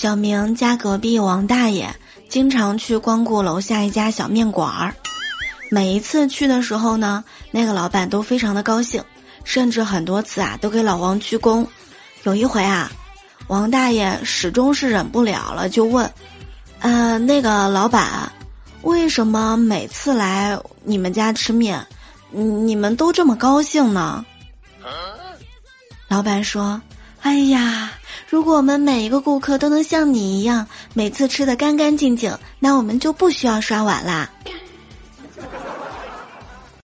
小明家隔壁王大爷经常去光顾楼下一家小面馆儿，每一次去的时候呢，那个老板都非常的高兴，甚至很多次啊都给老王鞠躬。有一回啊，王大爷始终是忍不了了，就问：“呃，那个老板，为什么每次来你们家吃面，你们都这么高兴呢？”老板说：“哎呀。”如果我们每一个顾客都能像你一样，每次吃的干干净净，那我们就不需要刷碗啦。